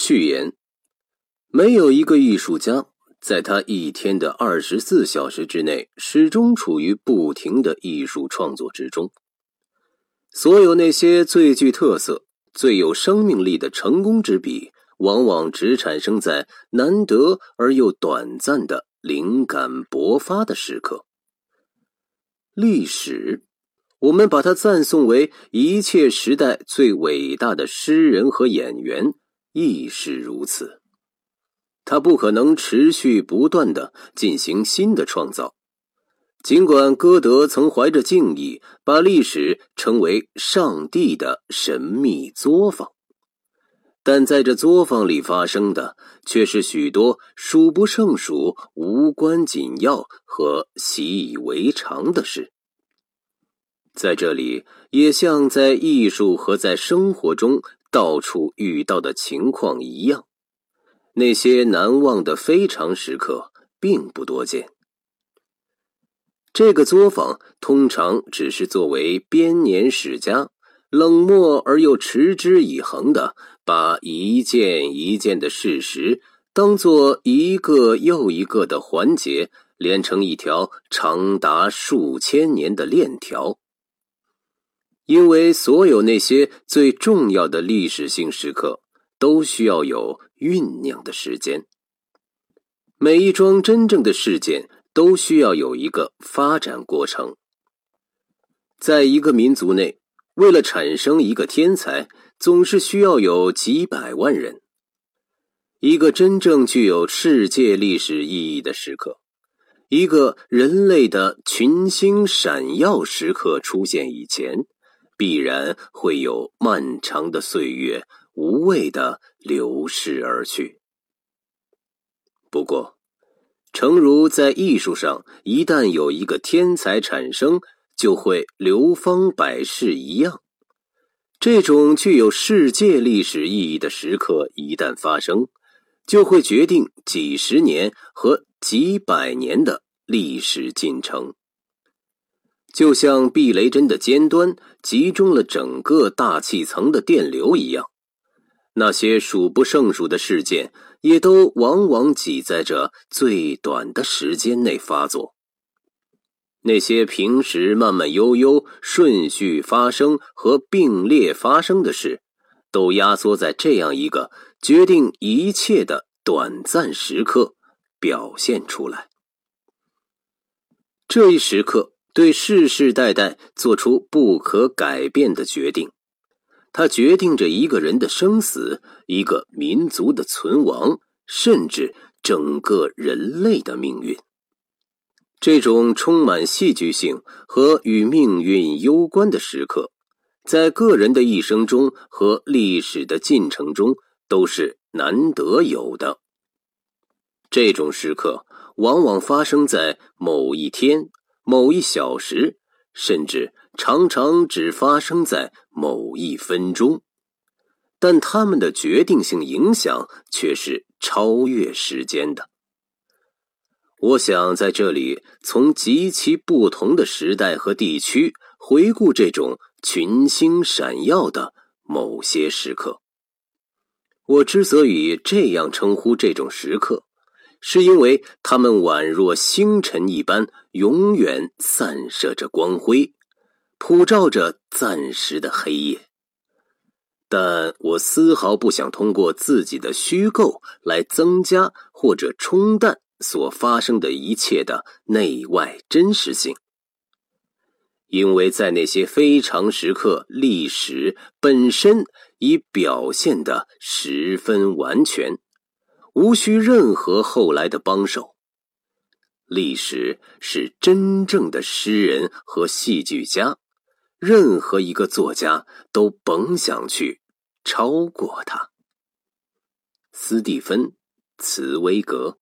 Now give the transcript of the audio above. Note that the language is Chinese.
序言：没有一个艺术家在他一天的二十四小时之内始终处于不停的艺术创作之中。所有那些最具特色、最有生命力的成功之笔，往往只产生在难得而又短暂的灵感勃发的时刻。历史。我们把它赞颂为一切时代最伟大的诗人和演员，亦是如此。他不可能持续不断的进行新的创造。尽管歌德曾怀着敬意把历史称为上帝的神秘作坊，但在这作坊里发生的却是许多数不胜数、无关紧要和习以为常的事。在这里，也像在艺术和在生活中到处遇到的情况一样，那些难忘的非常时刻并不多见。这个作坊通常只是作为编年史家，冷漠而又持之以恒的把一件一件的事实当做一个又一个的环节连成一条长达数千年的链条。因为所有那些最重要的历史性时刻，都需要有酝酿的时间。每一桩真正的事件都需要有一个发展过程。在一个民族内，为了产生一个天才，总是需要有几百万人。一个真正具有世界历史意义的时刻，一个人类的群星闪耀时刻出现以前。必然会有漫长的岁月无谓的流逝而去。不过，诚如在艺术上，一旦有一个天才产生，就会流芳百世一样，这种具有世界历史意义的时刻一旦发生，就会决定几十年和几百年的历史进程。就像避雷针的尖端集中了整个大气层的电流一样，那些数不胜数的事件也都往往挤在这最短的时间内发作。那些平时慢慢悠悠、顺序发生和并列发生的事，都压缩在这样一个决定一切的短暂时刻表现出来。这一时刻。对世世代代做出不可改变的决定，它决定着一个人的生死，一个民族的存亡，甚至整个人类的命运。这种充满戏剧性和与命运攸关的时刻，在个人的一生中和历史的进程中都是难得有的。这种时刻往往发生在某一天。某一小时，甚至常常只发生在某一分钟，但他们的决定性影响却是超越时间的。我想在这里从极其不同的时代和地区回顾这种群星闪耀的某些时刻。我之所以这样称呼这种时刻。是因为他们宛若星辰一般，永远散射着光辉，普照着暂时的黑夜。但我丝毫不想通过自己的虚构来增加或者冲淡所发生的一切的内外真实性，因为在那些非常时刻，历史本身已表现的十分完全。无需任何后来的帮手。历史是真正的诗人和戏剧家，任何一个作家都甭想去超过他。斯蒂芬·茨威格。